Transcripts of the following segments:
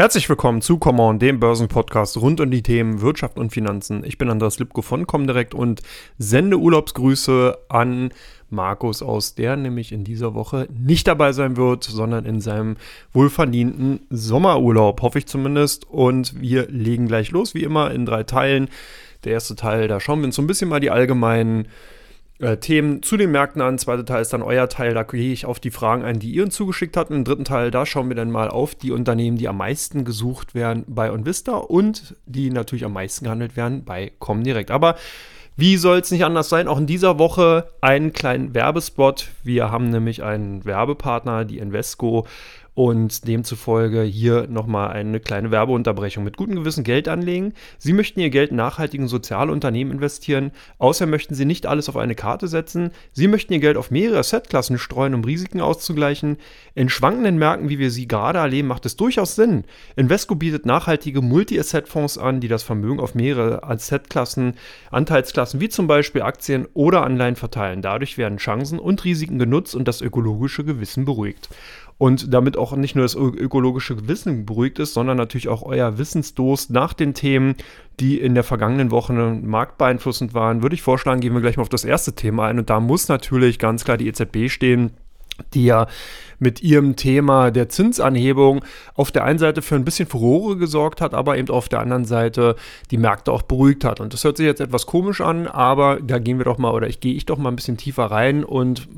Herzlich willkommen zu Come On, dem Börsenpodcast rund um die Themen Wirtschaft und Finanzen. Ich bin Andreas Lipko von Comdirect und sende Urlaubsgrüße an Markus aus, der nämlich in dieser Woche nicht dabei sein wird, sondern in seinem wohlverdienten Sommerurlaub, hoffe ich zumindest. Und wir legen gleich los, wie immer, in drei Teilen. Der erste Teil, da schauen wir uns so ein bisschen mal die allgemeinen äh, Themen zu den Märkten an. Zweiter Teil ist dann euer Teil. Da gehe ich auf die Fragen ein, die ihr uns zugeschickt habt. Im dritten Teil, da schauen wir dann mal auf die Unternehmen, die am meisten gesucht werden bei OnVista und die natürlich am meisten gehandelt werden bei Comdirect. Aber wie soll es nicht anders sein? Auch in dieser Woche einen kleinen Werbespot. Wir haben nämlich einen Werbepartner, die Invesco. Und demzufolge hier nochmal eine kleine Werbeunterbrechung. Mit gutem Gewissen Geld anlegen. Sie möchten Ihr Geld in nachhaltigen soziale Unternehmen investieren. Außerdem möchten Sie nicht alles auf eine Karte setzen. Sie möchten Ihr Geld auf mehrere Assetklassen streuen, um Risiken auszugleichen. In schwankenden Märkten, wie wir sie gerade erleben, macht es durchaus Sinn. Invesco bietet nachhaltige Multi-Asset-Fonds an, die das Vermögen auf mehrere Assetklassen, Anteilsklassen wie zum Beispiel Aktien oder Anleihen verteilen. Dadurch werden Chancen und Risiken genutzt und das ökologische Gewissen beruhigt und damit auch nicht nur das ökologische Gewissen beruhigt ist, sondern natürlich auch euer Wissensdurst nach den Themen, die in der vergangenen Woche marktbeeinflussend waren, würde ich vorschlagen, gehen wir gleich mal auf das erste Thema ein. Und da muss natürlich ganz klar die EZB stehen die ja mit ihrem Thema der Zinsanhebung auf der einen Seite für ein bisschen Furore gesorgt hat, aber eben auf der anderen Seite die Märkte auch beruhigt hat. Und das hört sich jetzt etwas komisch an, aber da gehen wir doch mal, oder ich gehe ich doch mal ein bisschen tiefer rein und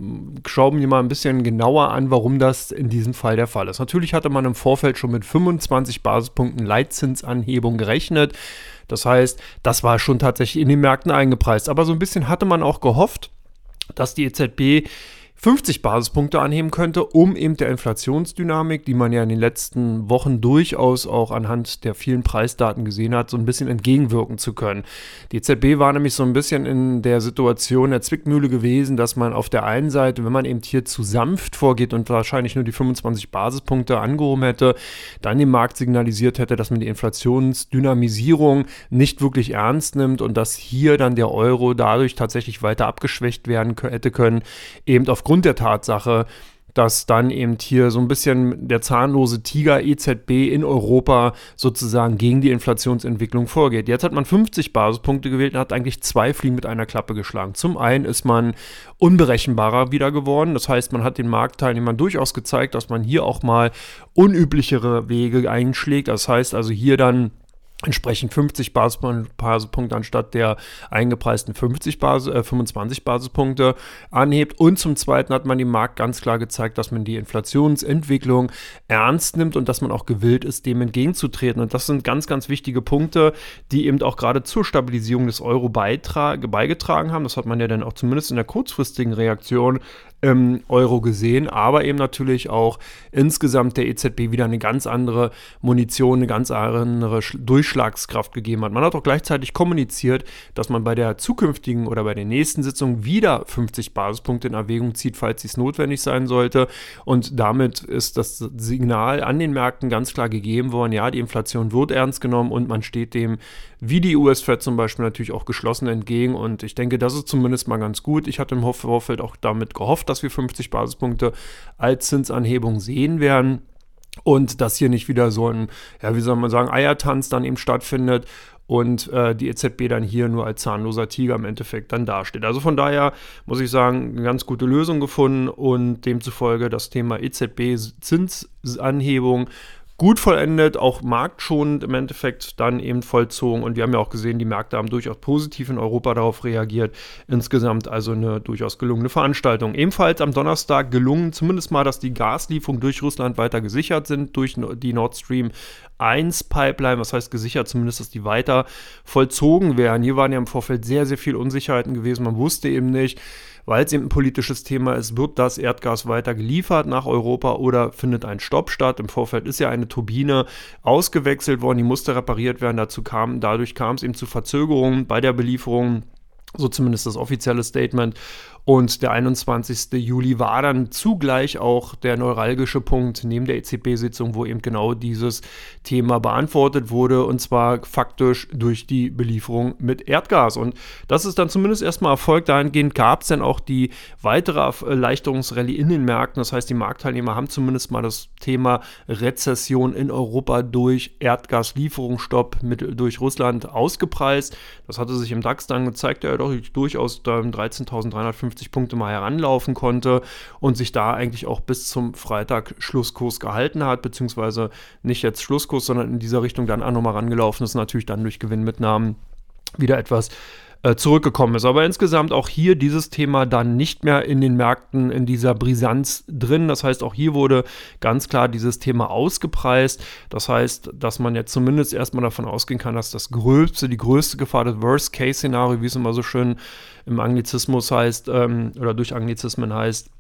schauen mir mal ein bisschen genauer an, warum das in diesem Fall der Fall ist. Natürlich hatte man im Vorfeld schon mit 25 Basispunkten Leitzinsanhebung gerechnet. Das heißt, das war schon tatsächlich in den Märkten eingepreist. Aber so ein bisschen hatte man auch gehofft, dass die EZB 50 Basispunkte anheben könnte, um eben der Inflationsdynamik, die man ja in den letzten Wochen durchaus auch anhand der vielen Preisdaten gesehen hat, so ein bisschen entgegenwirken zu können. Die EZB war nämlich so ein bisschen in der Situation der Zwickmühle gewesen, dass man auf der einen Seite, wenn man eben hier zu sanft vorgeht und wahrscheinlich nur die 25 Basispunkte angehoben hätte, dann dem Markt signalisiert hätte, dass man die Inflationsdynamisierung nicht wirklich ernst nimmt und dass hier dann der Euro dadurch tatsächlich weiter abgeschwächt werden hätte können, eben aufgrund aufgrund der Tatsache, dass dann eben hier so ein bisschen der zahnlose Tiger EZB in Europa sozusagen gegen die Inflationsentwicklung vorgeht. Jetzt hat man 50 Basispunkte gewählt und hat eigentlich zwei Fliegen mit einer Klappe geschlagen. Zum einen ist man unberechenbarer wieder geworden. Das heißt, man hat den Marktteilnehmern durchaus gezeigt, dass man hier auch mal unüblichere Wege einschlägt. Das heißt also hier dann entsprechend 50 Basispunkte anstatt der eingepreisten 50 Basis, äh, 25 Basispunkte anhebt. Und zum Zweiten hat man dem Markt ganz klar gezeigt, dass man die Inflationsentwicklung ernst nimmt und dass man auch gewillt ist, dem entgegenzutreten. Und das sind ganz, ganz wichtige Punkte, die eben auch gerade zur Stabilisierung des Euro beigetragen haben. Das hat man ja dann auch zumindest in der kurzfristigen Reaktion im Euro gesehen, aber eben natürlich auch insgesamt der EZB wieder eine ganz andere Munition, eine ganz andere Durchschlagskraft gegeben hat. Man hat auch gleichzeitig kommuniziert, dass man bei der zukünftigen oder bei der nächsten Sitzung wieder 50 Basispunkte in Erwägung zieht, falls dies notwendig sein sollte. Und damit ist das Signal an den Märkten ganz klar gegeben worden, ja, die Inflation wird ernst genommen und man steht dem, wie die US-Fed zum Beispiel, natürlich auch geschlossen entgegen. Und ich denke, das ist zumindest mal ganz gut. Ich hatte im Vorfeld auch damit gehofft, dass wir 50 Basispunkte als Zinsanhebung sehen werden. Und dass hier nicht wieder so ein, ja, wie soll man sagen, Eiertanz dann eben stattfindet und äh, die EZB dann hier nur als zahnloser Tiger im Endeffekt dann dasteht. Also von daher muss ich sagen, eine ganz gute Lösung gefunden und demzufolge das Thema EZB-Zinsanhebung gut vollendet, auch marktschonend im Endeffekt dann eben vollzogen. Und wir haben ja auch gesehen, die Märkte haben durchaus positiv in Europa darauf reagiert. Insgesamt also eine durchaus gelungene Veranstaltung. Ebenfalls am Donnerstag gelungen, zumindest mal, dass die Gaslieferungen durch Russland weiter gesichert sind, durch die Nord Stream 1 Pipeline, was heißt gesichert, zumindest, dass die weiter vollzogen werden. Hier waren ja im Vorfeld sehr, sehr viele Unsicherheiten gewesen. Man wusste eben nicht, weil es eben ein politisches Thema ist, wird das Erdgas weiter geliefert nach Europa oder findet ein Stopp statt? Im Vorfeld ist ja eine Turbine ausgewechselt worden, die musste repariert werden. Dazu kam, dadurch kam es eben zu Verzögerungen bei der Belieferung. So zumindest das offizielle Statement. Und der 21. Juli war dann zugleich auch der neuralgische Punkt neben der EZB-Sitzung, wo eben genau dieses Thema beantwortet wurde und zwar faktisch durch die Belieferung mit Erdgas. Und das ist dann zumindest erstmal Erfolg. Dahingehend gab es dann auch die weitere Erleichterungsrallye in den Märkten. Das heißt, die Marktteilnehmer haben zumindest mal das Thema Rezession in Europa durch Erdgaslieferungsstopp mit, durch Russland ausgepreist. Das hatte sich im DAX dann gezeigt, der doch durchaus 13.350 50 Punkte mal heranlaufen konnte und sich da eigentlich auch bis zum Freitag Schlusskurs gehalten hat, beziehungsweise nicht jetzt Schlusskurs, sondern in dieser Richtung dann auch nochmal rangelaufen ist, natürlich dann durch Gewinnmitnahmen wieder etwas äh, zurückgekommen ist. Aber insgesamt auch hier dieses Thema dann nicht mehr in den Märkten in dieser Brisanz drin. Das heißt, auch hier wurde ganz klar dieses Thema ausgepreist. Das heißt, dass man jetzt zumindest erstmal davon ausgehen kann, dass das größte, die größte Gefahr, das Worst-Case-Szenario, wie es immer so schön im Anglizismus heißt, ähm, oder durch Anglizismen heißt,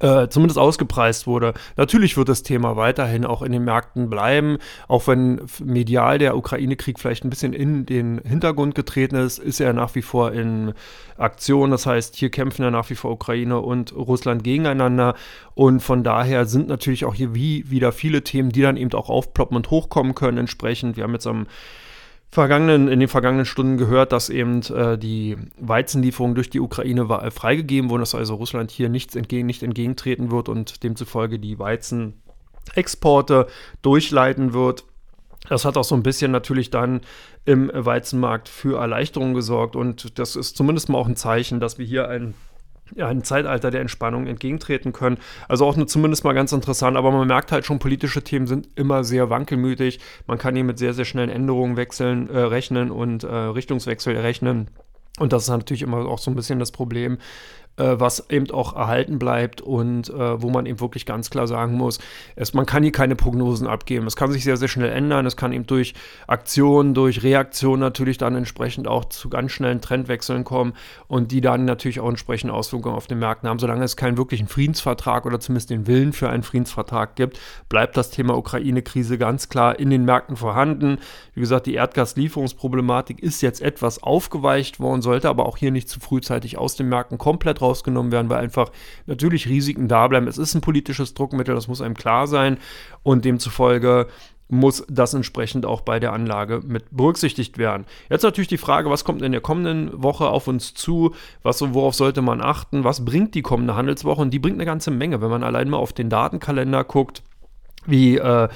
äh, zumindest ausgepreist wurde. Natürlich wird das Thema weiterhin auch in den Märkten bleiben, auch wenn medial der Ukraine-Krieg vielleicht ein bisschen in den Hintergrund getreten ist, ist er nach wie vor in Aktion. Das heißt, hier kämpfen ja nach wie vor Ukraine und Russland gegeneinander und von daher sind natürlich auch hier wie wieder viele Themen, die dann eben auch aufploppen und hochkommen können entsprechend. Wir haben jetzt am vergangenen, in den vergangenen Stunden gehört, dass eben äh, die Weizenlieferungen durch die Ukraine war, äh, freigegeben wurden, dass also Russland hier nichts entgegen, nicht entgegentreten wird und demzufolge die Weizenexporte durchleiten wird. Das hat auch so ein bisschen natürlich dann im Weizenmarkt für Erleichterung gesorgt und das ist zumindest mal auch ein Zeichen, dass wir hier ein ja, ein Zeitalter der Entspannung entgegentreten können. Also auch nur zumindest mal ganz interessant, aber man merkt halt schon, politische Themen sind immer sehr wankelmütig. Man kann hier mit sehr, sehr schnellen Änderungen wechseln, äh, rechnen und äh, Richtungswechsel rechnen. Und das ist natürlich immer auch so ein bisschen das Problem, äh, was eben auch erhalten bleibt und äh, wo man eben wirklich ganz klar sagen muss, es, man kann hier keine Prognosen abgeben. Es kann sich sehr, sehr schnell ändern. Es kann eben durch Aktionen, durch Reaktionen natürlich dann entsprechend auch zu ganz schnellen Trendwechseln kommen und die dann natürlich auch entsprechend Auswirkungen auf den Märkten haben. Solange es keinen wirklichen Friedensvertrag oder zumindest den Willen für einen Friedensvertrag gibt, bleibt das Thema Ukraine-Krise ganz klar in den Märkten vorhanden. Wie gesagt, die Erdgaslieferungsproblematik ist jetzt etwas aufgeweicht worden, sollte aber auch hier nicht zu frühzeitig aus den Märkten komplett rausgenommen werden, weil einfach natürlich Risiken da bleiben. Es ist ein politisches Druckmittel, das muss einem klar sein und demzufolge muss das entsprechend auch bei der Anlage mit berücksichtigt werden. Jetzt natürlich die Frage, was kommt in der kommenden Woche auf uns zu? Was, worauf sollte man achten? Was bringt die kommende Handelswoche? Und die bringt eine ganze Menge, wenn man allein mal auf den Datenkalender guckt wie äh,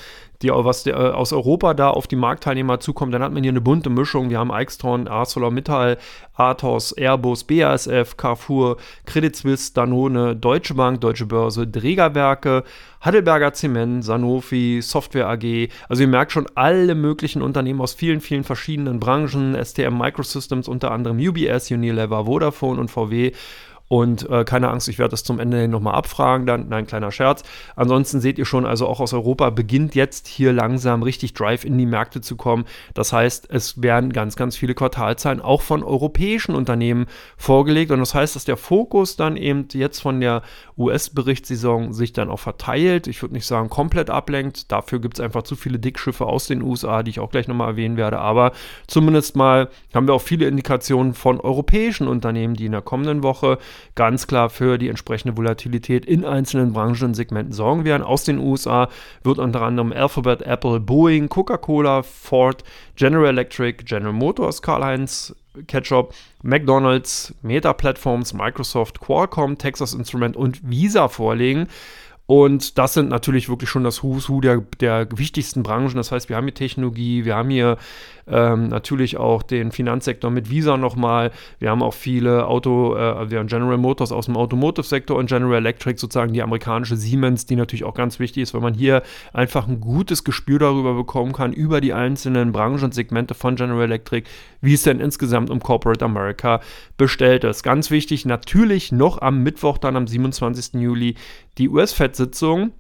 die, was der, äh, aus Europa da auf die Marktteilnehmer zukommt, dann hat man hier eine bunte Mischung. Wir haben Eichstron, ArcelorMittal, Athos, Airbus, BASF, Carrefour, Credit Suisse, Danone, Deutsche Bank, Deutsche Börse, Drägerwerke, Heidelberger Zement, Sanofi, Software AG. Also ihr merkt schon alle möglichen Unternehmen aus vielen, vielen verschiedenen Branchen, STM Microsystems, unter anderem UBS, Unilever, Vodafone und VW und äh, keine Angst, ich werde das zum Ende hin nochmal abfragen, dann, nein, kleiner Scherz. Ansonsten seht ihr schon, also auch aus Europa beginnt jetzt hier langsam richtig Drive in die Märkte zu kommen. Das heißt, es werden ganz, ganz viele Quartalzahlen auch von europäischen Unternehmen vorgelegt. Und das heißt, dass der Fokus dann eben jetzt von der US-Berichtssaison sich dann auch verteilt. Ich würde nicht sagen komplett ablenkt. Dafür gibt es einfach zu viele Dickschiffe aus den USA, die ich auch gleich nochmal erwähnen werde. Aber zumindest mal haben wir auch viele Indikationen von europäischen Unternehmen, die in der kommenden Woche ganz klar für die entsprechende Volatilität in einzelnen Branchen und Segmenten sorgen werden. Aus den USA wird unter anderem Alphabet, Apple, Boeing, Coca-Cola, Ford, General Electric, General Motors, Karl-Heinz Ketchup, McDonald's, Meta Platforms, Microsoft, Qualcomm, Texas Instrument und Visa vorlegen. Und das sind natürlich wirklich schon das Who's Who der, der wichtigsten Branchen. Das heißt, wir haben hier Technologie, wir haben hier ähm, natürlich auch den Finanzsektor mit Visa nochmal. Wir haben auch viele Auto, äh, wir haben General Motors aus dem Automotive-Sektor und General Electric, sozusagen die amerikanische Siemens, die natürlich auch ganz wichtig ist, weil man hier einfach ein gutes Gespür darüber bekommen kann, über die einzelnen Branchen und Segmente von General Electric, wie es denn insgesamt um Corporate America bestellt ist. Ganz wichtig, natürlich noch am Mittwoch, dann am 27. Juli, die US-Fed-Sitzung.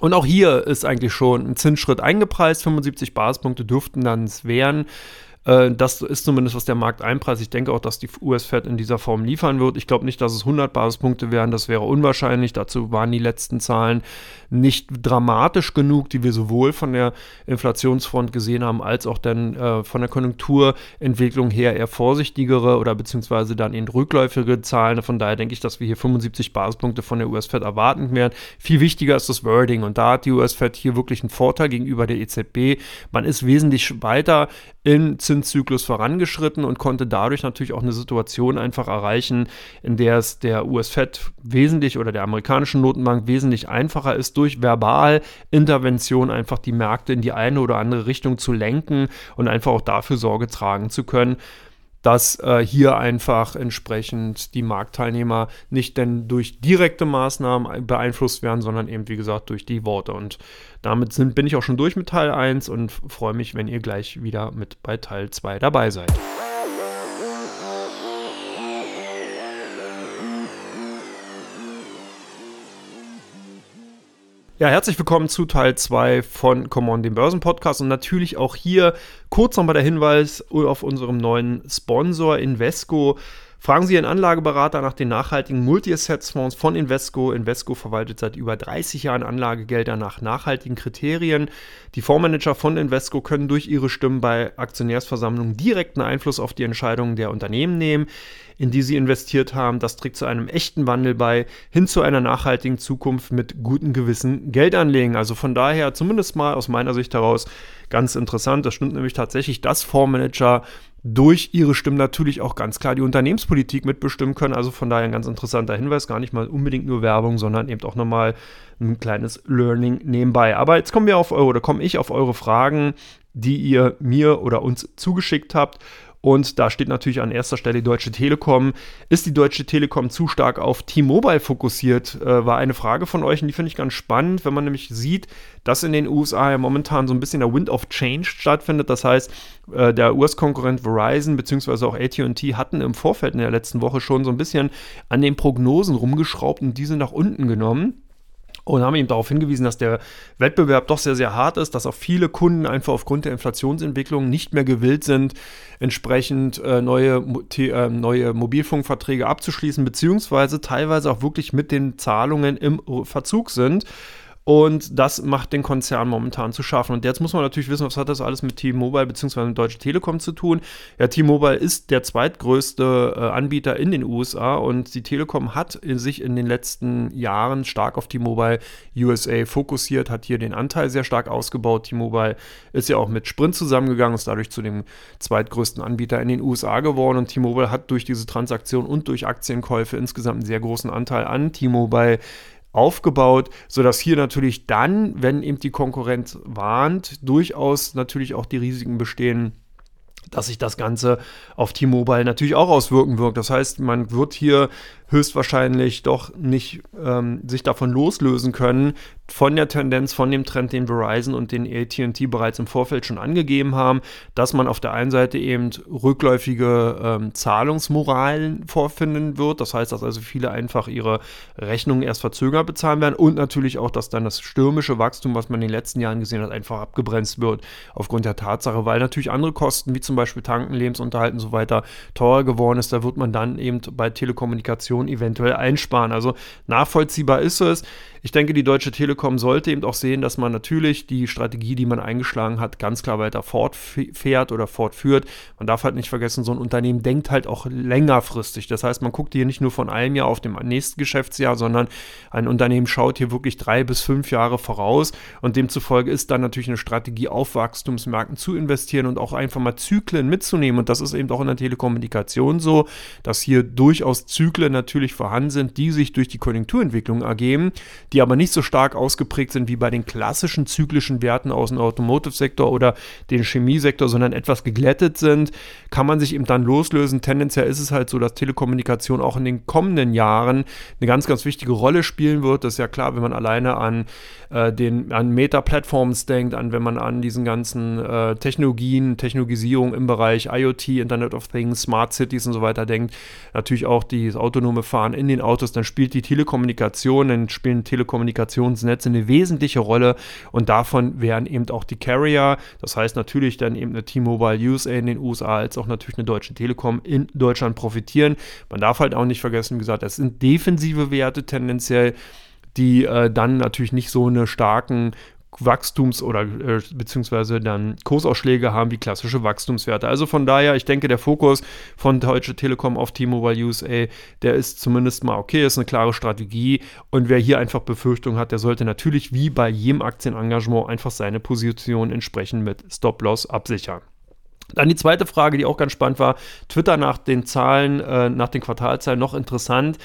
Und auch hier ist eigentlich schon ein Zinsschritt eingepreist. 75 Basispunkte dürften dann es wären. Äh, das ist zumindest, was der Markt einpreist. Ich denke auch, dass die US-Fed in dieser Form liefern wird. Ich glaube nicht, dass es 100 Basispunkte wären. Das wäre unwahrscheinlich. Dazu waren die letzten Zahlen nicht dramatisch genug, die wir sowohl von der Inflationsfront gesehen haben, als auch dann äh, von der Konjunkturentwicklung her eher vorsichtigere oder beziehungsweise dann in rückläufige Zahlen. Von daher denke ich, dass wir hier 75 Basispunkte von der US-Fed erwarten werden. Viel wichtiger ist das Wording und da hat die US-Fed hier wirklich einen Vorteil gegenüber der EZB. Man ist wesentlich weiter im Zinszyklus vorangeschritten und konnte dadurch natürlich auch eine Situation einfach erreichen, in der es der US-Fed wesentlich oder der amerikanischen Notenbank wesentlich einfacher ist, durch Verbalintervention einfach die Märkte in die eine oder andere Richtung zu lenken und einfach auch dafür Sorge tragen zu können, dass äh, hier einfach entsprechend die Marktteilnehmer nicht denn durch direkte Maßnahmen beeinflusst werden, sondern eben, wie gesagt, durch die Worte. Und damit sind, bin ich auch schon durch mit Teil 1 und freue mich, wenn ihr gleich wieder mit bei Teil 2 dabei seid. Ja, herzlich willkommen zu Teil 2 von Come On, dem Börsenpodcast und natürlich auch hier kurz nochmal der Hinweis auf unserem neuen Sponsor Invesco. Fragen Sie Ihren Anlageberater nach den nachhaltigen Multi-Assets-Fonds von Invesco. Invesco verwaltet seit über 30 Jahren Anlagegelder nach nachhaltigen Kriterien. Die Fondsmanager von Invesco können durch ihre Stimmen bei Aktionärsversammlungen direkten Einfluss auf die Entscheidungen der Unternehmen nehmen, in die sie investiert haben. Das trägt zu einem echten Wandel bei, hin zu einer nachhaltigen Zukunft mit gutem Gewissen Geldanlegen. Also von daher, zumindest mal aus meiner Sicht heraus, ganz interessant. Das stimmt nämlich tatsächlich, dass Fondsmanager durch ihre Stimmen natürlich auch ganz klar die Unternehmenspolitik mitbestimmen können. Also von daher ein ganz interessanter Hinweis, gar nicht mal unbedingt nur Werbung, sondern eben auch nochmal ein kleines Learning nebenbei. Aber jetzt kommen wir auf eure, oder komme ich auf eure Fragen, die ihr mir oder uns zugeschickt habt. Und da steht natürlich an erster Stelle die Deutsche Telekom. Ist die Deutsche Telekom zu stark auf T-Mobile fokussiert? Äh, war eine Frage von euch und die finde ich ganz spannend, wenn man nämlich sieht, dass in den USA ja momentan so ein bisschen der Wind of Change stattfindet. Das heißt, äh, der US-Konkurrent Verizon bzw. auch ATT hatten im Vorfeld in der letzten Woche schon so ein bisschen an den Prognosen rumgeschraubt und diese nach unten genommen und haben ihm darauf hingewiesen, dass der Wettbewerb doch sehr, sehr hart ist, dass auch viele Kunden einfach aufgrund der Inflationsentwicklung nicht mehr gewillt sind, entsprechend äh, neue, äh, neue Mobilfunkverträge abzuschließen, beziehungsweise teilweise auch wirklich mit den Zahlungen im Verzug sind. Und das macht den Konzern momentan zu schaffen. Und jetzt muss man natürlich wissen, was hat das alles mit T-Mobile bzw. mit Deutsche Telekom zu tun. Ja, T-Mobile ist der zweitgrößte äh, Anbieter in den USA und die Telekom hat in sich in den letzten Jahren stark auf T-Mobile USA fokussiert, hat hier den Anteil sehr stark ausgebaut. T-Mobile ist ja auch mit Sprint zusammengegangen, ist dadurch zu dem zweitgrößten Anbieter in den USA geworden und T-Mobile hat durch diese Transaktion und durch Aktienkäufe insgesamt einen sehr großen Anteil an T-Mobile aufgebaut, sodass hier natürlich dann, wenn eben die Konkurrenz warnt, durchaus natürlich auch die Risiken bestehen, dass sich das Ganze auf T-Mobile natürlich auch auswirken wird. Das heißt, man wird hier höchstwahrscheinlich doch nicht ähm, sich davon loslösen können, von der Tendenz, von dem Trend, den Verizon und den ATT bereits im Vorfeld schon angegeben haben, dass man auf der einen Seite eben rückläufige ähm, Zahlungsmoralen vorfinden wird. Das heißt, dass also viele einfach ihre Rechnungen erst verzögert bezahlen werden und natürlich auch, dass dann das stürmische Wachstum, was man in den letzten Jahren gesehen hat, einfach abgebremst wird aufgrund der Tatsache, weil natürlich andere Kosten, wie zum Beispiel Tanken, Lebensunterhalt und so weiter, teurer geworden ist. Da wird man dann eben bei Telekommunikation eventuell einsparen. Also nachvollziehbar ist es. Ich denke, die Deutsche Telekom sollte eben auch sehen, dass man natürlich die Strategie, die man eingeschlagen hat, ganz klar weiter fortfährt oder fortführt. Man darf halt nicht vergessen, so ein Unternehmen denkt halt auch längerfristig. Das heißt, man guckt hier nicht nur von einem Jahr auf dem nächsten Geschäftsjahr, sondern ein Unternehmen schaut hier wirklich drei bis fünf Jahre voraus und demzufolge ist dann natürlich eine Strategie, auf Wachstumsmärkten zu investieren und auch einfach mal Zyklen mitzunehmen. Und das ist eben auch in der Telekommunikation so, dass hier durchaus Zyklen natürlich vorhanden sind, die sich durch die Konjunkturentwicklung ergeben, die aber nicht so stark ausgeprägt sind wie bei den klassischen zyklischen Werten aus dem Automotive-Sektor oder dem Chemiesektor, sondern etwas geglättet sind, kann man sich eben dann loslösen. Tendenziell ist es halt so, dass Telekommunikation auch in den kommenden Jahren eine ganz, ganz wichtige Rolle spielen wird. Das ist ja klar, wenn man alleine an äh, den an Meta-Plattforms denkt, an wenn man an diesen ganzen äh, Technologien, Technologisierung im Bereich IoT, Internet of Things, Smart Cities und so weiter denkt. Natürlich auch das autonome autonome Fahren in den Autos, dann spielt die Telekommunikation, dann spielen Telekommunikationsnetze eine wesentliche Rolle und davon werden eben auch die Carrier, das heißt natürlich dann eben eine T-Mobile USA in den USA als auch natürlich eine Deutsche Telekom in Deutschland profitieren. Man darf halt auch nicht vergessen, wie gesagt, das sind defensive Werte tendenziell die äh, dann natürlich nicht so eine starken Wachstums- oder äh, beziehungsweise dann Kursausschläge haben wie klassische Wachstumswerte. Also von daher, ich denke, der Fokus von Deutsche Telekom auf T-Mobile USA, der ist zumindest mal okay, ist eine klare Strategie. Und wer hier einfach Befürchtungen hat, der sollte natürlich wie bei jedem Aktienengagement einfach seine Position entsprechend mit Stop-Loss absichern. Dann die zweite Frage, die auch ganz spannend war. Twitter nach den Zahlen, äh, nach den Quartalzahlen noch interessant.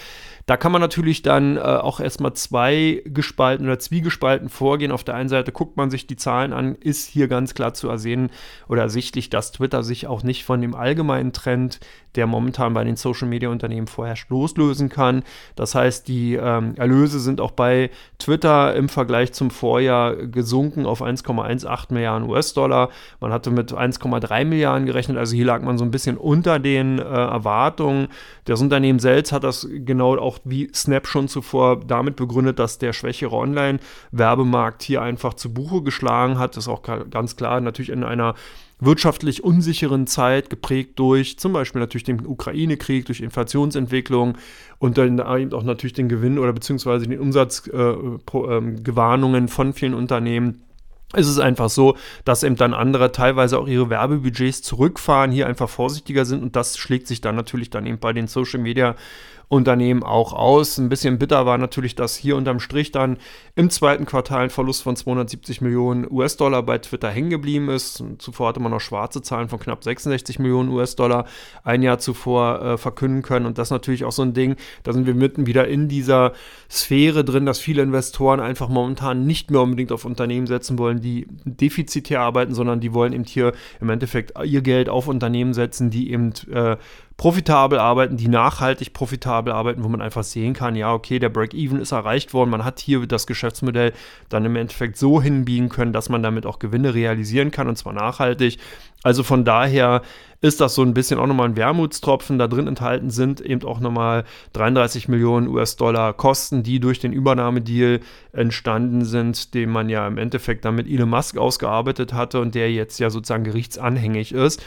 Da kann man natürlich dann äh, auch erstmal zwei gespalten oder zwiegespalten vorgehen. Auf der einen Seite guckt man sich die Zahlen an, ist hier ganz klar zu ersehen oder ersichtlich, dass Twitter sich auch nicht von dem allgemeinen Trend, der momentan bei den Social Media Unternehmen vorherrscht, loslösen kann. Das heißt, die ähm, Erlöse sind auch bei Twitter im Vergleich zum Vorjahr gesunken auf 1,18 Milliarden US-Dollar. Man hatte mit 1,3 Milliarden gerechnet, also hier lag man so ein bisschen unter den äh, Erwartungen. Das Unternehmen selbst hat das genau auch wie Snap schon zuvor damit begründet, dass der schwächere Online-Werbemarkt hier einfach zu Buche geschlagen hat. Das ist auch ganz klar natürlich in einer wirtschaftlich unsicheren Zeit, geprägt durch zum Beispiel natürlich den Ukraine-Krieg, durch Inflationsentwicklung und dann eben auch natürlich den Gewinn oder beziehungsweise den Umsatzgewarnungen äh, ähm, von vielen Unternehmen ist es einfach so, dass eben dann andere teilweise auch ihre Werbebudgets zurückfahren, hier einfach vorsichtiger sind und das schlägt sich dann natürlich dann eben bei den Social Media Unternehmen auch aus. Ein bisschen bitter war natürlich, dass hier unterm Strich dann im zweiten Quartal ein Verlust von 270 Millionen US-Dollar bei Twitter hängen geblieben ist. Zuvor hatte man noch schwarze Zahlen von knapp 66 Millionen US-Dollar ein Jahr zuvor äh, verkünden können. Und das ist natürlich auch so ein Ding, da sind wir mitten wieder in dieser Sphäre drin, dass viele Investoren einfach momentan nicht mehr unbedingt auf Unternehmen setzen wollen, die defizitär arbeiten, sondern die wollen eben hier im Endeffekt ihr Geld auf Unternehmen setzen, die eben äh, profitabel arbeiten, die nachhaltig profitabel arbeiten, wo man einfach sehen kann, ja, okay, der Break-Even ist erreicht worden, man hat hier das Geschäftsmodell dann im Endeffekt so hinbiegen können, dass man damit auch Gewinne realisieren kann und zwar nachhaltig. Also von daher ist das so ein bisschen auch nochmal ein Wermutstropfen. Da drin enthalten sind eben auch nochmal 33 Millionen US-Dollar Kosten, die durch den Übernahmedeal entstanden sind, den man ja im Endeffekt dann mit Elon Musk ausgearbeitet hatte und der jetzt ja sozusagen gerichtsanhängig ist.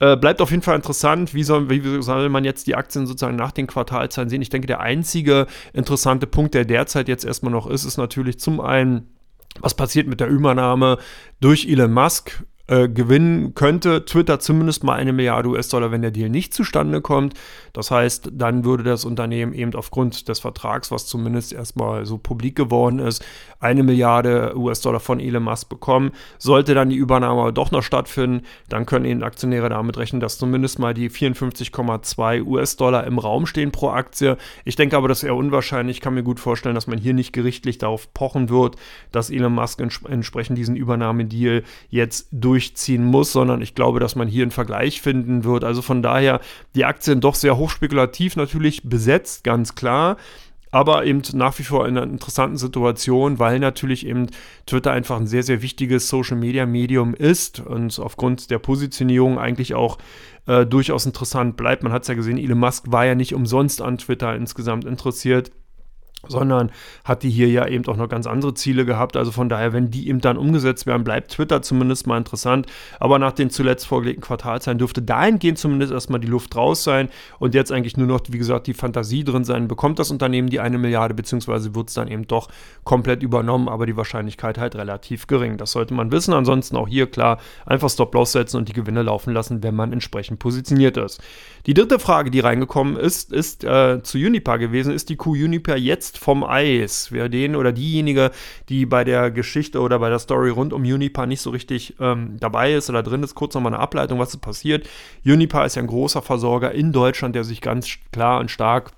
Äh, bleibt auf jeden Fall interessant, wie soll, wie soll man jetzt die Aktien sozusagen nach den Quartalzahlen sehen. Ich denke, der einzige interessante Punkt, der derzeit jetzt erstmal noch ist, ist natürlich zum einen, was passiert mit der Übernahme durch Elon Musk äh, gewinnen könnte Twitter zumindest mal eine Milliarde US-Dollar, wenn der Deal nicht zustande kommt. Das heißt, dann würde das Unternehmen eben aufgrund des Vertrags, was zumindest erstmal so publik geworden ist, eine Milliarde US-Dollar von Elon Musk bekommen. Sollte dann die Übernahme doch noch stattfinden, dann können eben Aktionäre damit rechnen, dass zumindest mal die 54,2 US-Dollar im Raum stehen pro Aktie. Ich denke aber, das ist eher unwahrscheinlich. Ich kann mir gut vorstellen, dass man hier nicht gerichtlich darauf pochen wird, dass Elon Musk ents entsprechend diesen Übernahmedeal jetzt durch durchziehen muss, sondern ich glaube, dass man hier einen Vergleich finden wird. Also von daher die Aktien doch sehr hochspekulativ natürlich besetzt, ganz klar aber eben nach wie vor in einer interessanten Situation, weil natürlich eben Twitter einfach ein sehr, sehr wichtiges Social-Media-Medium ist und aufgrund der Positionierung eigentlich auch äh, durchaus interessant bleibt. Man hat es ja gesehen, Elon Musk war ja nicht umsonst an Twitter insgesamt interessiert sondern hat die hier ja eben auch noch ganz andere Ziele gehabt. Also von daher, wenn die eben dann umgesetzt werden, bleibt Twitter zumindest mal interessant. Aber nach den zuletzt vorgelegten Quartalzahlen dürfte dahingehend zumindest erstmal die Luft raus sein und jetzt eigentlich nur noch, wie gesagt, die Fantasie drin sein. Bekommt das Unternehmen die eine Milliarde, beziehungsweise wird es dann eben doch komplett übernommen, aber die Wahrscheinlichkeit halt relativ gering. Das sollte man wissen. Ansonsten auch hier klar einfach Stop-Loss setzen und die Gewinne laufen lassen, wenn man entsprechend positioniert ist. Die dritte Frage, die reingekommen ist, ist äh, zu Unipa gewesen. Ist die Kuh Unipa jetzt vom Eis? Wer den oder diejenige, die bei der Geschichte oder bei der Story rund um Unipa nicht so richtig ähm, dabei ist oder drin ist, kurz nochmal eine Ableitung, was ist passiert. Unipa ist ja ein großer Versorger in Deutschland, der sich ganz klar und stark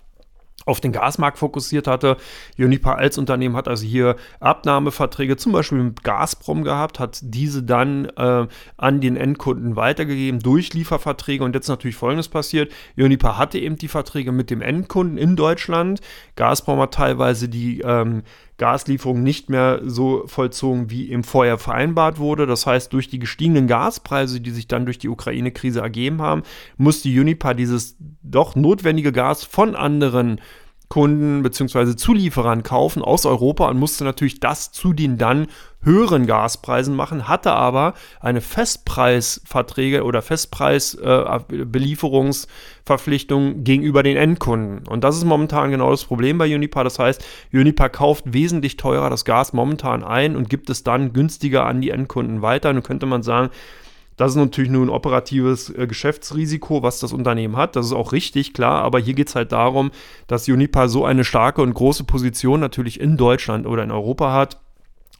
auf den Gasmarkt fokussiert hatte. Unipa als Unternehmen hat also hier Abnahmeverträge zum Beispiel mit Gazprom gehabt, hat diese dann äh, an den Endkunden weitergegeben durch Lieferverträge und jetzt natürlich folgendes passiert. Unipa hatte eben die Verträge mit dem Endkunden in Deutschland. Gazprom hat teilweise die ähm, Gaslieferungen nicht mehr so vollzogen, wie im vorher vereinbart wurde. Das heißt, durch die gestiegenen Gaspreise, die sich dann durch die Ukraine-Krise ergeben haben, musste Unipa dieses doch notwendige Gas von anderen Kunden bzw. Zulieferern kaufen aus Europa und musste natürlich das zu den dann höheren Gaspreisen machen, hatte aber eine Festpreisverträge oder Festpreisbelieferungsverpflichtung äh, gegenüber den Endkunden. Und das ist momentan genau das Problem bei Unipa. Das heißt, Unipa kauft wesentlich teurer das Gas momentan ein und gibt es dann günstiger an die Endkunden weiter. Nun könnte man sagen, das ist natürlich nur ein operatives äh, Geschäftsrisiko, was das Unternehmen hat. Das ist auch richtig, klar. Aber hier geht es halt darum, dass Unipa so eine starke und große Position natürlich in Deutschland oder in Europa hat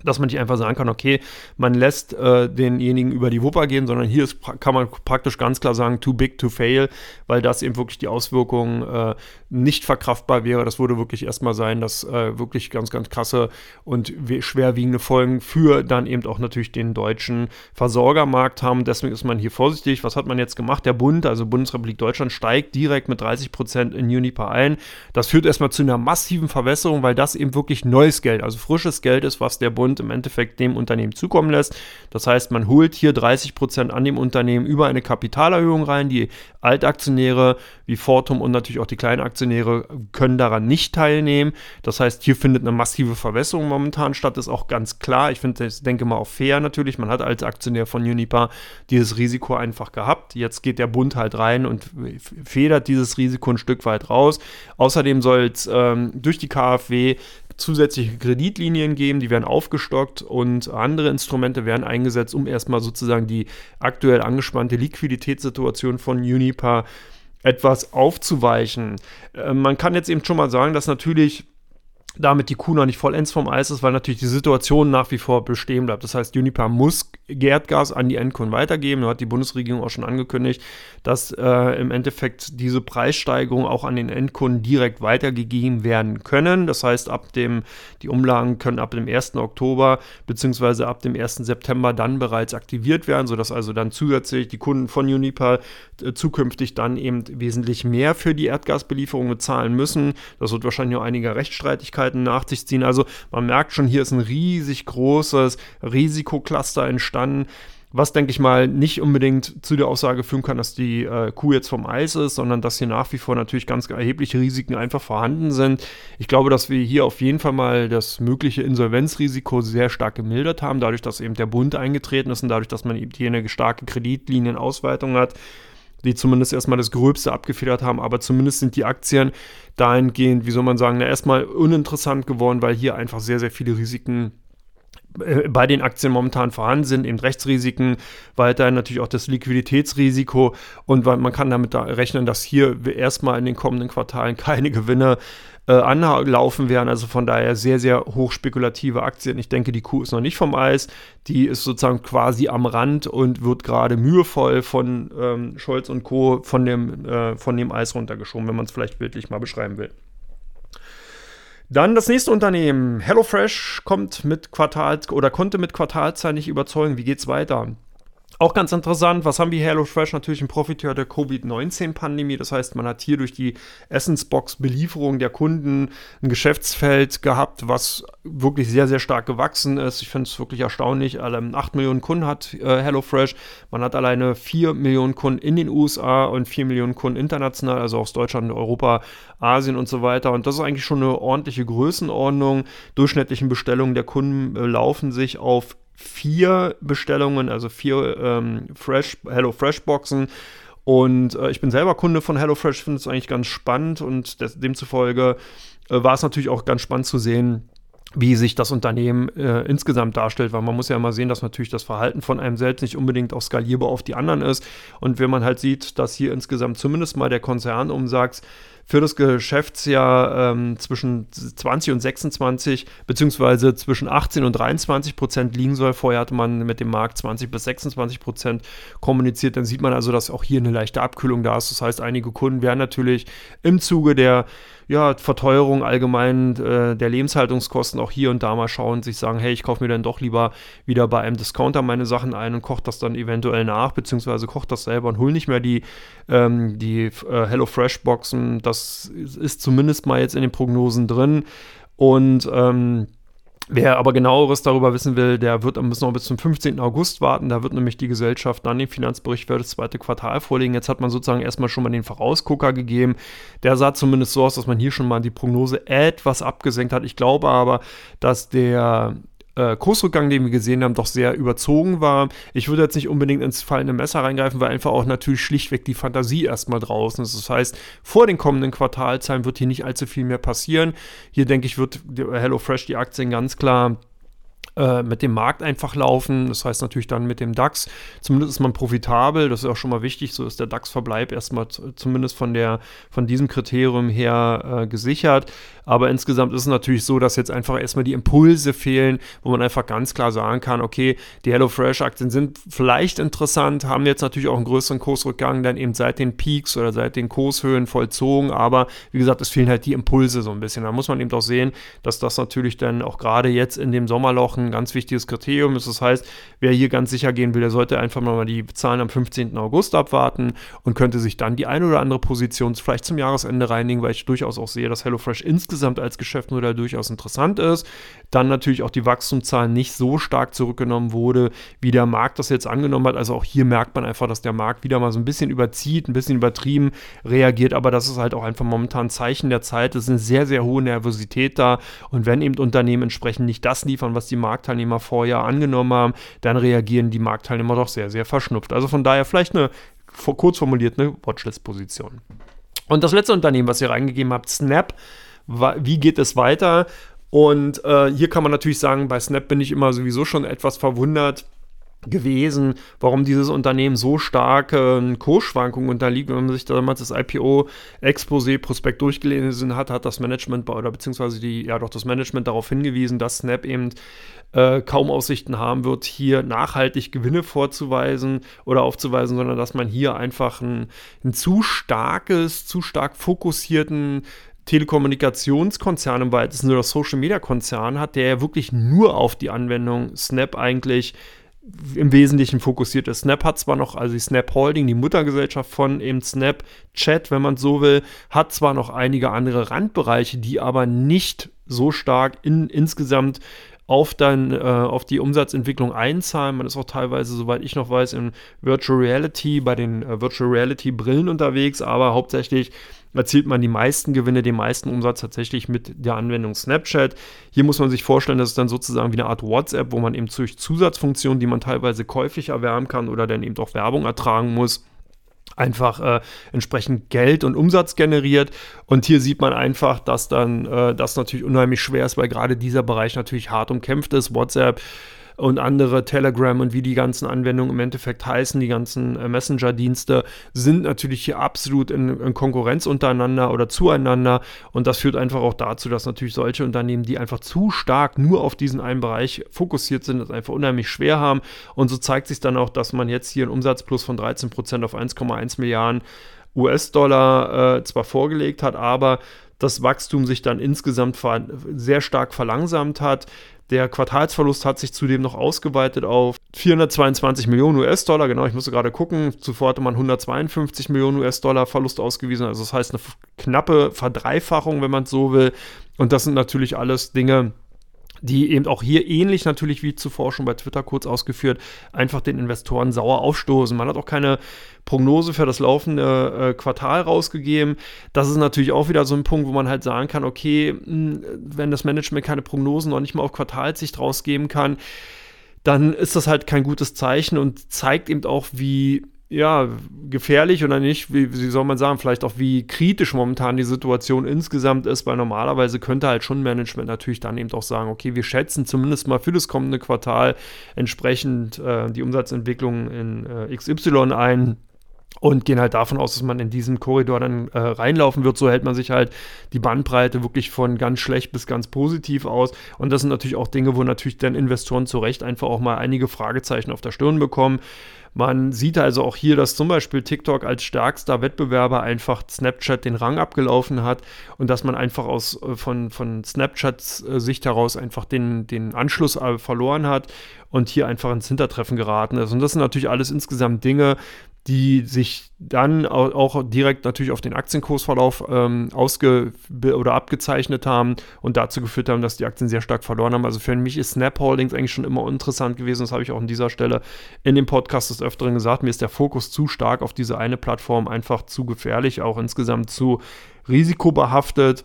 dass man nicht einfach sagen kann, okay, man lässt äh, denjenigen über die Wupper gehen, sondern hier ist, kann man praktisch ganz klar sagen, too big to fail, weil das eben wirklich die Auswirkungen äh, nicht verkraftbar wäre. Das würde wirklich erstmal sein, dass äh, wirklich ganz, ganz krasse und schwerwiegende Folgen für dann eben auch natürlich den deutschen Versorgermarkt haben. Deswegen ist man hier vorsichtig. Was hat man jetzt gemacht? Der Bund, also Bundesrepublik Deutschland, steigt direkt mit 30 Prozent in Unipa ein. Das führt erstmal zu einer massiven Verwässerung, weil das eben wirklich neues Geld, also frisches Geld ist, was der Bund Bund im Endeffekt dem Unternehmen zukommen lässt. Das heißt, man holt hier 30 Prozent an dem Unternehmen über eine Kapitalerhöhung rein. Die Altaktionäre wie Fortum und natürlich auch die kleinen Aktionäre können daran nicht teilnehmen. Das heißt, hier findet eine massive Verwässerung momentan statt. Das ist auch ganz klar. Ich finde, ich denke mal auch fair natürlich. Man hat als Aktionär von Unipa dieses Risiko einfach gehabt. Jetzt geht der Bund halt rein und federt dieses Risiko ein Stück weit raus. Außerdem soll es ähm, durch die KfW zusätzliche Kreditlinien geben, die werden aufgestockt und andere Instrumente werden eingesetzt, um erstmal sozusagen die aktuell angespannte Liquiditätssituation von Unipa etwas aufzuweichen. Äh, man kann jetzt eben schon mal sagen, dass natürlich damit die Kuh noch nicht vollends vom Eis ist, weil natürlich die Situation nach wie vor bestehen bleibt. Das heißt, Unipa muss Gerdgas an die Endkunden weitergeben. Da hat die Bundesregierung auch schon angekündigt, dass äh, im Endeffekt diese Preissteigerungen auch an den Endkunden direkt weitergegeben werden können. Das heißt, ab dem, die Umlagen können ab dem 1. Oktober bzw. ab dem 1. September dann bereits aktiviert werden, sodass also dann zusätzlich die Kunden von Unipa äh, zukünftig dann eben wesentlich mehr für die Erdgasbelieferung bezahlen müssen. Das wird wahrscheinlich auch einige Rechtsstreitigkeiten nach sich ziehen. Also man merkt schon, hier ist ein riesig großes Risikocluster entstanden was, denke ich mal, nicht unbedingt zu der Aussage führen kann, dass die äh, Kuh jetzt vom Eis ist, sondern dass hier nach wie vor natürlich ganz erhebliche Risiken einfach vorhanden sind. Ich glaube, dass wir hier auf jeden Fall mal das mögliche Insolvenzrisiko sehr stark gemildert haben, dadurch, dass eben der Bund eingetreten ist und dadurch, dass man eben hier eine starke Kreditlienenausweitung hat die zumindest erstmal das Gröbste abgefedert haben, aber zumindest sind die Aktien dahingehend, wie soll man sagen, erstmal uninteressant geworden, weil hier einfach sehr, sehr viele Risiken bei den Aktien momentan vorhanden sind, eben Rechtsrisiken, weiterhin natürlich auch das Liquiditätsrisiko und man kann damit da rechnen, dass hier erstmal in den kommenden Quartalen keine Gewinne äh, anlaufen werden. Also von daher sehr, sehr hochspekulative Aktien. Ich denke, die Kuh ist noch nicht vom Eis. Die ist sozusagen quasi am Rand und wird gerade mühevoll von ähm, Scholz und Co. von dem, äh, von dem Eis runtergeschoben, wenn man es vielleicht bildlich mal beschreiben will. Dann das nächste Unternehmen, HelloFresh, kommt mit Quartals oder konnte mit Quartalzahlen nicht überzeugen. Wie geht's weiter? Auch ganz interessant, was haben wir HelloFresh? Natürlich ein Profiteur der Covid-19-Pandemie. Das heißt, man hat hier durch die Essensbox-Belieferung der Kunden ein Geschäftsfeld gehabt, was wirklich sehr, sehr stark gewachsen ist. Ich finde es wirklich erstaunlich. Allein 8 Millionen Kunden hat äh, HelloFresh. Man hat alleine 4 Millionen Kunden in den USA und 4 Millionen Kunden international, also aus Deutschland, Europa, Asien und so weiter. Und das ist eigentlich schon eine ordentliche Größenordnung. Durchschnittlichen Bestellungen der Kunden äh, laufen sich auf vier Bestellungen, also vier ähm, Fresh, Hello Fresh Boxen. Und äh, ich bin selber Kunde von HelloFresh, finde es eigentlich ganz spannend und des, demzufolge äh, war es natürlich auch ganz spannend zu sehen, wie sich das Unternehmen äh, insgesamt darstellt, weil man muss ja immer sehen, dass natürlich das Verhalten von einem selbst nicht unbedingt auch skalierbar auf die anderen ist. Und wenn man halt sieht, dass hier insgesamt zumindest mal der Konzernumsatz für das Geschäftsjahr ähm, zwischen 20 und 26 beziehungsweise zwischen 18 und 23 Prozent liegen soll. Vorher hatte man mit dem Markt 20 bis 26 Prozent kommuniziert. Dann sieht man also, dass auch hier eine leichte Abkühlung da ist. Das heißt, einige Kunden werden natürlich im Zuge der ja, Verteuerung allgemein äh, der Lebenshaltungskosten auch hier und da mal schauen, sich sagen, hey, ich kaufe mir dann doch lieber wieder bei einem Discounter meine Sachen ein und koche das dann eventuell nach, beziehungsweise koche das selber und hole nicht mehr die, ähm, die äh, HelloFresh-Boxen. Das ist zumindest mal jetzt in den Prognosen drin. Und ähm, Wer aber genaueres darüber wissen will, der wird am noch bis zum 15. August warten. Da wird nämlich die Gesellschaft dann den Finanzbericht für das zweite Quartal vorlegen. Jetzt hat man sozusagen erstmal schon mal den Vorausgucker gegeben. Der sah zumindest so aus, dass man hier schon mal die Prognose etwas abgesenkt hat. Ich glaube aber, dass der äh, Kursrückgang, den wir gesehen haben, doch sehr überzogen war. Ich würde jetzt nicht unbedingt ins fallende Messer reingreifen, weil einfach auch natürlich schlichtweg die Fantasie erstmal draußen ist. Das heißt, vor den kommenden Quartalzahlen wird hier nicht allzu viel mehr passieren. Hier denke ich, wird HelloFresh die Aktien ganz klar äh, mit dem Markt einfach laufen. Das heißt natürlich dann mit dem DAX. Zumindest ist man profitabel. Das ist auch schon mal wichtig. So ist der DAX-Verbleib erstmal zumindest von, der, von diesem Kriterium her äh, gesichert. Aber insgesamt ist es natürlich so, dass jetzt einfach erstmal die Impulse fehlen, wo man einfach ganz klar sagen kann, okay, die HelloFresh-Aktien sind vielleicht interessant, haben jetzt natürlich auch einen größeren Kursrückgang dann eben seit den Peaks oder seit den Kurshöhen vollzogen. Aber wie gesagt, es fehlen halt die Impulse so ein bisschen. Da muss man eben auch sehen, dass das natürlich dann auch gerade jetzt in dem Sommerloch ein ein ganz wichtiges Kriterium ist. Das heißt, wer hier ganz sicher gehen will, der sollte einfach mal die Zahlen am 15. August abwarten und könnte sich dann die eine oder andere Position vielleicht zum Jahresende reinigen, weil ich durchaus auch sehe, dass HelloFresh insgesamt als Geschäftsmodell durchaus interessant ist. Dann natürlich auch die Wachstumszahlen nicht so stark zurückgenommen wurde, wie der Markt das jetzt angenommen hat. Also auch hier merkt man einfach, dass der Markt wieder mal so ein bisschen überzieht, ein bisschen übertrieben reagiert, aber das ist halt auch einfach momentan ein Zeichen der Zeit. Es ist eine sehr, sehr hohe Nervosität da und wenn eben Unternehmen entsprechend nicht das liefern, was die Markt Marktteilnehmer vorher angenommen haben, dann reagieren die Marktteilnehmer doch sehr, sehr verschnupft. Also von daher vielleicht eine kurz formuliert eine Watchlist-Position. Und das letzte Unternehmen, was ihr reingegeben habt, Snap, wie geht es weiter? Und äh, hier kann man natürlich sagen, bei Snap bin ich immer sowieso schon etwas verwundert gewesen, warum dieses Unternehmen so starke Kursschwankungen unterliegt. Wenn man sich damals das IPO-Exposé-Prospekt durchgelesen hat, hat das Management oder beziehungsweise die, ja doch das Management darauf hingewiesen, dass Snap eben äh, kaum Aussichten haben wird, hier nachhaltig Gewinne vorzuweisen oder aufzuweisen, sondern dass man hier einfach ein, ein zu starkes, zu stark fokussierten Telekommunikationskonzern im weitesten oder Social Media Konzern hat, der ja wirklich nur auf die Anwendung Snap eigentlich im Wesentlichen fokussiert ist. Snap hat zwar noch, also die Snap Holding, die Muttergesellschaft von eben Snapchat, wenn man so will, hat zwar noch einige andere Randbereiche, die aber nicht so stark in, insgesamt auf dann äh, auf die Umsatzentwicklung einzahlen. Man ist auch teilweise, soweit ich noch weiß, in Virtual Reality bei den äh, Virtual Reality Brillen unterwegs, aber hauptsächlich erzielt man die meisten Gewinne, den meisten Umsatz tatsächlich mit der Anwendung Snapchat. Hier muss man sich vorstellen, das ist dann sozusagen wie eine Art WhatsApp, wo man eben durch Zusatzfunktionen, die man teilweise käuflich erwärmen kann oder dann eben auch Werbung ertragen muss, einfach äh, entsprechend Geld und Umsatz generiert. Und hier sieht man einfach, dass dann äh, das natürlich unheimlich schwer ist, weil gerade dieser Bereich natürlich hart umkämpft ist. WhatsApp und andere Telegram und wie die ganzen Anwendungen im Endeffekt heißen, die ganzen äh, Messenger-Dienste sind natürlich hier absolut in, in, Konkurrenz untereinander oder zueinander und das führt einfach auch dazu, dass natürlich solche Unternehmen, die einfach zu stark nur auf diesen einen Bereich fokussiert sind, das einfach unheimlich schwer haben und so zeigt sich dann auch, dass man jetzt hier einen Umsatzplus von 13% auf 1,1 Milliarden US-Dollar äh, zwar vorgelegt hat, aber das Wachstum sich dann insgesamt sehr stark verlangsamt hat. Der Quartalsverlust hat sich zudem noch ausgeweitet auf 422 Millionen US-Dollar. Genau, ich musste gerade gucken. Zuvor hatte man 152 Millionen US-Dollar Verlust ausgewiesen. Also das heißt eine knappe Verdreifachung, wenn man es so will. Und das sind natürlich alles Dinge, die eben auch hier ähnlich natürlich wie zuvor schon bei Twitter kurz ausgeführt, einfach den Investoren sauer aufstoßen. Man hat auch keine Prognose für das laufende äh, Quartal rausgegeben. Das ist natürlich auch wieder so ein Punkt, wo man halt sagen kann, okay, mh, hm, wenn das Management keine Prognosen noch nicht mal auf Quartalsicht rausgeben kann, dann ist das halt kein gutes Zeichen und zeigt eben auch, wie ja, gefährlich oder nicht, wie, wie soll man sagen, vielleicht auch wie kritisch momentan die Situation insgesamt ist, weil normalerweise könnte halt schon Management natürlich dann eben auch sagen, okay, wir schätzen zumindest mal für das kommende Quartal entsprechend äh, die Umsatzentwicklung in äh, XY ein und gehen halt davon aus, dass man in diesen Korridor dann äh, reinlaufen wird. So hält man sich halt die Bandbreite wirklich von ganz schlecht bis ganz positiv aus. Und das sind natürlich auch Dinge, wo natürlich dann Investoren zu Recht einfach auch mal einige Fragezeichen auf der Stirn bekommen. Man sieht also auch hier, dass zum Beispiel TikTok als stärkster Wettbewerber einfach Snapchat den Rang abgelaufen hat und dass man einfach aus, äh, von, von Snapchats äh, Sicht heraus einfach den, den Anschluss äh, verloren hat und hier einfach ins Hintertreffen geraten ist. Und das sind natürlich alles insgesamt Dinge, die sich dann auch direkt natürlich auf den Aktienkursverlauf ähm, ausge oder abgezeichnet haben und dazu geführt haben, dass die Aktien sehr stark verloren haben. Also für mich ist Snap Holdings eigentlich schon immer interessant gewesen. Das habe ich auch an dieser Stelle in dem Podcast des Öfteren gesagt. Mir ist der Fokus zu stark auf diese eine Plattform einfach zu gefährlich, auch insgesamt zu risikobehaftet.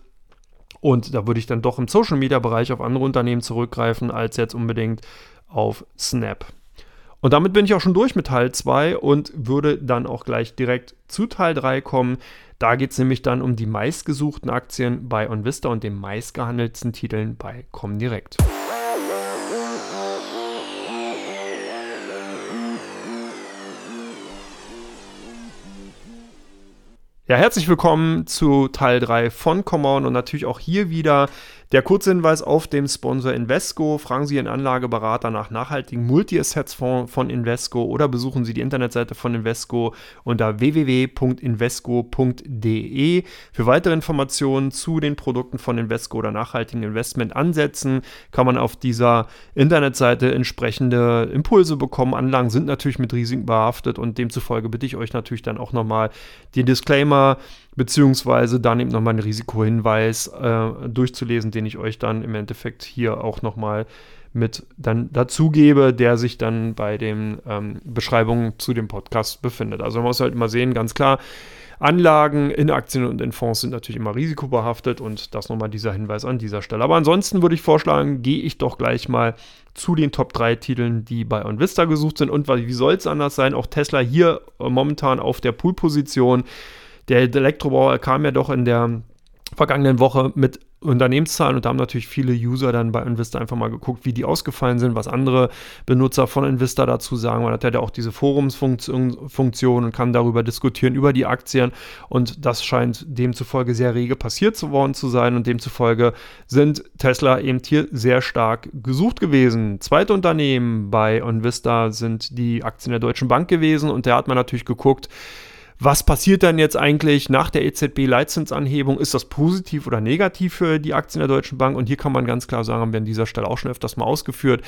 Und da würde ich dann doch im Social Media Bereich auf andere Unternehmen zurückgreifen, als jetzt unbedingt auf Snap. Und damit bin ich auch schon durch mit Teil 2 und würde dann auch gleich direkt zu Teil 3 kommen. Da geht es nämlich dann um die meistgesuchten Aktien bei OnVista und den meistgehandelten Titeln bei Comdirect. Ja, herzlich willkommen zu Teil 3 von Common und natürlich auch hier wieder der kurze Hinweis auf dem Sponsor Invesco. Fragen Sie Ihren Anlageberater nach nachhaltigen Multi-Assets-Fonds von Invesco oder besuchen Sie die Internetseite von Invesco unter www.invesco.de. Für weitere Informationen zu den Produkten von Invesco oder nachhaltigen Investmentansätzen kann man auf dieser Internetseite entsprechende Impulse bekommen. Anlagen sind natürlich mit Risiken behaftet und demzufolge bitte ich euch natürlich dann auch nochmal den Disclaimer beziehungsweise dann eben nochmal einen Risikohinweis äh, durchzulesen, den ich euch dann im Endeffekt hier auch nochmal mit dann dazugebe, der sich dann bei den ähm, Beschreibungen zu dem Podcast befindet. Also man muss halt immer sehen, ganz klar, Anlagen in Aktien und in Fonds sind natürlich immer risikobehaftet und das nochmal dieser Hinweis an dieser Stelle. Aber ansonsten würde ich vorschlagen, gehe ich doch gleich mal zu den Top 3 Titeln, die bei OnVista gesucht sind. Und wie soll es anders sein? Auch Tesla hier äh, momentan auf der Pool-Position. Der Elektrobauer kam ja doch in der vergangenen Woche mit Unternehmenszahlen und da haben natürlich viele User dann bei Invista einfach mal geguckt, wie die ausgefallen sind, was andere Benutzer von Invista dazu sagen. Man hat ja auch diese Forumsfunktion und kann darüber diskutieren, über die Aktien und das scheint demzufolge sehr rege passiert worden zu sein und demzufolge sind Tesla eben hier sehr stark gesucht gewesen. Zweite Unternehmen bei Invista sind die Aktien der Deutschen Bank gewesen und da hat man natürlich geguckt, was passiert dann jetzt eigentlich nach der EZB-Leitzinsanhebung? Ist das positiv oder negativ für die Aktien der Deutschen Bank? Und hier kann man ganz klar sagen, haben wir an dieser Stelle auch schon öfters mal ausgeführt,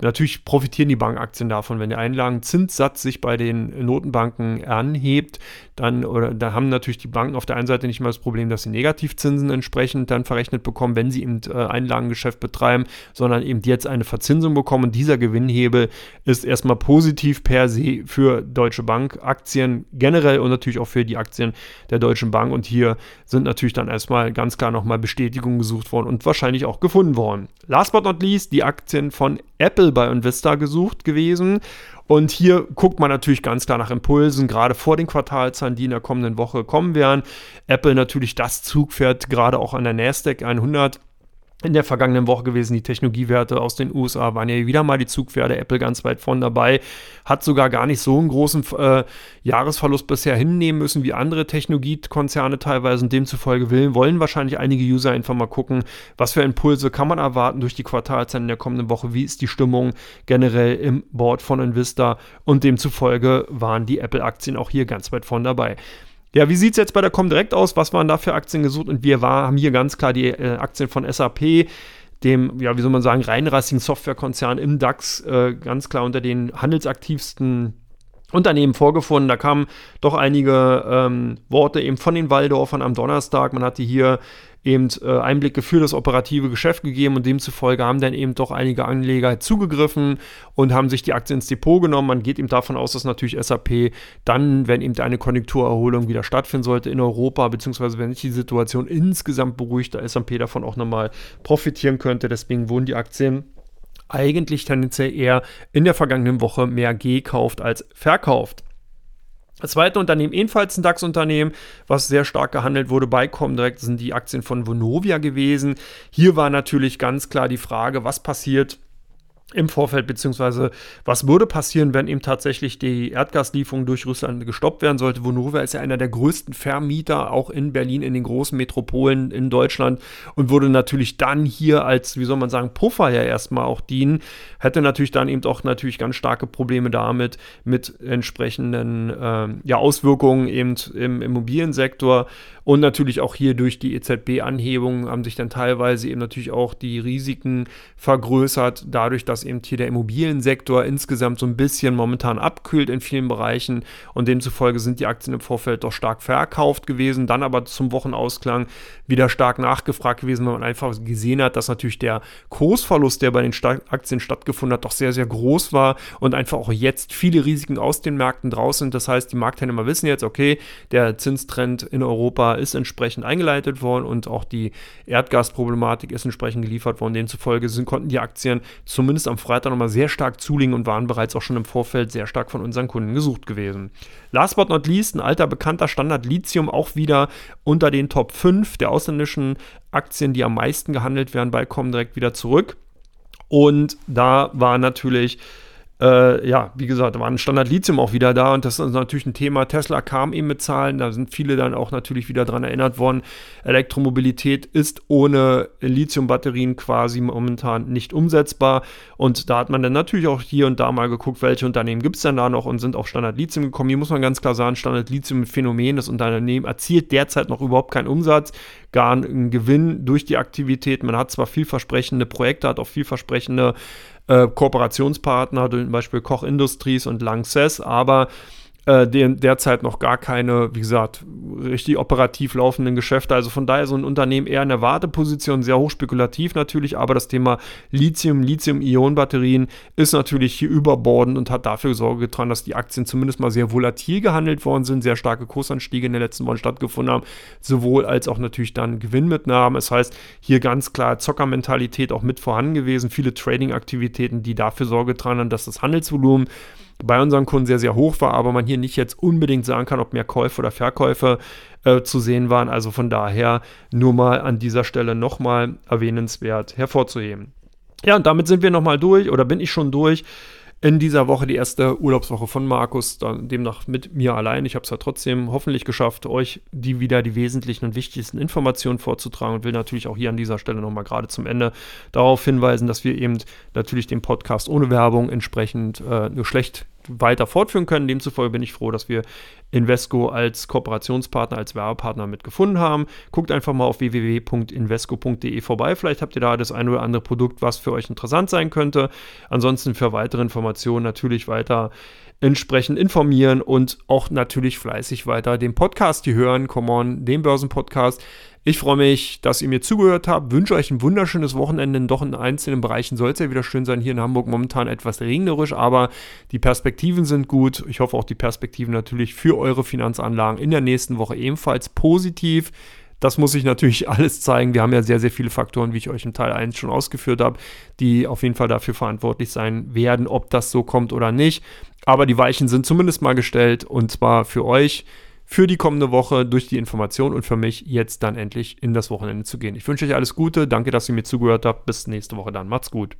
Natürlich profitieren die Bankaktien davon, wenn der Einlagenzinssatz sich bei den Notenbanken anhebt, dann oder da haben natürlich die Banken auf der einen Seite nicht mal das Problem, dass sie Negativzinsen entsprechend dann verrechnet bekommen, wenn sie eben äh, Einlagengeschäft betreiben, sondern eben jetzt eine Verzinsung bekommen. Und dieser Gewinnhebel ist erstmal positiv per se für Deutsche Bank Aktien generell und natürlich auch für die Aktien der Deutschen Bank. Und hier sind natürlich dann erstmal ganz klar nochmal Bestätigungen gesucht worden und wahrscheinlich auch gefunden worden. Last but not least die Aktien von Apple bei Invista gesucht gewesen. Und hier guckt man natürlich ganz klar nach Impulsen, gerade vor den Quartalzahlen, die in der kommenden Woche kommen werden. Apple natürlich das Zugpferd, gerade auch an der Nasdaq 100 in der vergangenen Woche gewesen. Die Technologiewerte aus den USA waren ja wieder mal die Zugpferde. Apple ganz weit vorn dabei. Hat sogar gar nicht so einen großen äh, Jahresverlust bisher hinnehmen müssen wie andere Technologiekonzerne teilweise. Und demzufolge will, wollen wahrscheinlich einige User einfach mal gucken, was für Impulse kann man erwarten durch die Quartalzahlen in der kommenden Woche. Wie ist die Stimmung generell im Board von Invista? Und demzufolge waren die Apple-Aktien auch hier ganz weit vorn dabei. Ja, wie sieht es jetzt bei der Comdirect aus? Was waren da für Aktien gesucht? Und wir war, haben hier ganz klar die äh, Aktien von SAP, dem, ja, wie soll man sagen, reinrassigen Softwarekonzern im DAX, äh, ganz klar unter den handelsaktivsten Unternehmen vorgefunden. Da kamen doch einige ähm, Worte eben von den Waldorfern am Donnerstag. Man hatte hier eben äh, Einblicke für das operative Geschäft gegeben und demzufolge haben dann eben doch einige Anleger zugegriffen und haben sich die Aktien ins Depot genommen. Man geht eben davon aus, dass natürlich SAP dann, wenn eben eine Konjunkturerholung wieder stattfinden sollte in Europa, beziehungsweise wenn sich die Situation insgesamt beruhigt, da SAP davon auch nochmal profitieren könnte. Deswegen wurden die Aktien eigentlich tendenziell eher in der vergangenen Woche mehr gekauft als verkauft. Das zweite Unternehmen, ebenfalls ein DAX-Unternehmen, was sehr stark gehandelt wurde bei Comdirect, sind die Aktien von Vonovia gewesen. Hier war natürlich ganz klar die Frage, was passiert, im Vorfeld, beziehungsweise was würde passieren, wenn eben tatsächlich die Erdgaslieferung durch Russland gestoppt werden sollte. Vonovia ist ja einer der größten Vermieter, auch in Berlin, in den großen Metropolen in Deutschland und würde natürlich dann hier als, wie soll man sagen, Puffer ja erstmal auch dienen. Hätte natürlich dann eben auch natürlich ganz starke Probleme damit, mit entsprechenden äh, ja, Auswirkungen eben im Immobiliensektor und natürlich auch hier durch die EZB-Anhebung haben sich dann teilweise eben natürlich auch die Risiken vergrößert, dadurch, dass dass eben hier der Immobiliensektor insgesamt so ein bisschen momentan abkühlt in vielen Bereichen und demzufolge sind die Aktien im Vorfeld doch stark verkauft gewesen, dann aber zum Wochenausklang wieder stark nachgefragt gewesen, weil man einfach gesehen hat, dass natürlich der Kursverlust, der bei den Aktien stattgefunden hat, doch sehr, sehr groß war und einfach auch jetzt viele Risiken aus den Märkten draußen sind. Das heißt, die Marktteilnehmer wissen jetzt, okay, der Zinstrend in Europa ist entsprechend eingeleitet worden und auch die Erdgasproblematik ist entsprechend geliefert worden. Demzufolge sind, konnten die Aktien zumindest am Freitag nochmal sehr stark zulegen und waren bereits auch schon im Vorfeld sehr stark von unseren Kunden gesucht gewesen. Last but not least, ein alter bekannter Standard Lithium auch wieder unter den Top 5 der ausländischen Aktien, die am meisten gehandelt werden, bei kommen direkt wieder zurück. Und da war natürlich äh, ja, wie gesagt, da war ein Standard Lithium auch wieder da und das ist natürlich ein Thema. Tesla kam eben mit Zahlen, da sind viele dann auch natürlich wieder daran erinnert worden. Elektromobilität ist ohne Lithium-Batterien quasi momentan nicht umsetzbar und da hat man dann natürlich auch hier und da mal geguckt, welche Unternehmen gibt es denn da noch und sind auf Standard Lithium gekommen. Hier muss man ganz klar sagen, Standard Lithium Phänomen, das Unternehmen erzielt derzeit noch überhaupt keinen Umsatz, gar einen Gewinn durch die Aktivität. Man hat zwar vielversprechende Projekte, hat auch vielversprechende äh, Kooperationspartner, zum Beispiel Koch Industries und Lanxess, aber äh, derzeit noch gar keine, wie gesagt, richtig operativ laufenden Geschäfte. Also von daher so ein Unternehmen eher in der Warteposition, sehr hochspekulativ natürlich, aber das Thema Lithium, Lithium-Ionen-Batterien ist natürlich hier überbordend und hat dafür Sorge getragen, dass die Aktien zumindest mal sehr volatil gehandelt worden sind, sehr starke Kursanstiege in den letzten Wochen stattgefunden haben, sowohl als auch natürlich dann Gewinnmitnahmen. Das heißt, hier ganz klar Zockermentalität auch mit vorhanden gewesen, viele Trading-Aktivitäten, die dafür Sorge getragen haben, dass das Handelsvolumen bei unseren Kunden sehr, sehr hoch war, aber man hier nicht jetzt unbedingt sagen kann, ob mehr Käufe oder Verkäufe äh, zu sehen waren. Also von daher nur mal an dieser Stelle nochmal erwähnenswert hervorzuheben. Ja, und damit sind wir nochmal durch oder bin ich schon durch in dieser Woche die erste Urlaubswoche von Markus, demnach mit mir allein. Ich habe es ja trotzdem hoffentlich geschafft, euch die wieder die wesentlichen und wichtigsten Informationen vorzutragen und will natürlich auch hier an dieser Stelle nochmal gerade zum Ende darauf hinweisen, dass wir eben natürlich den Podcast ohne Werbung entsprechend äh, nur schlecht weiter fortführen können. Demzufolge bin ich froh, dass wir Invesco als Kooperationspartner, als Werbepartner mitgefunden haben. Guckt einfach mal auf www.invesco.de vorbei. Vielleicht habt ihr da das eine oder andere Produkt, was für euch interessant sein könnte. Ansonsten für weitere Informationen natürlich weiter entsprechend informieren und auch natürlich fleißig weiter den Podcast hier hören. Come on, den Börsenpodcast. Ich freue mich, dass ihr mir zugehört habt. Wünsche euch ein wunderschönes Wochenende. Doch in einzelnen Bereichen soll es ja wieder schön sein. Hier in Hamburg momentan etwas regnerisch, aber die Perspektiven sind gut. Ich hoffe auch die Perspektiven natürlich für eure Finanzanlagen in der nächsten Woche ebenfalls positiv. Das muss ich natürlich alles zeigen. Wir haben ja sehr, sehr viele Faktoren, wie ich euch im Teil 1 schon ausgeführt habe, die auf jeden Fall dafür verantwortlich sein werden, ob das so kommt oder nicht. Aber die Weichen sind zumindest mal gestellt und zwar für euch für die kommende Woche durch die Information und für mich jetzt dann endlich in das Wochenende zu gehen. Ich wünsche euch alles Gute, danke, dass ihr mir zugehört habt. Bis nächste Woche dann. Macht's gut.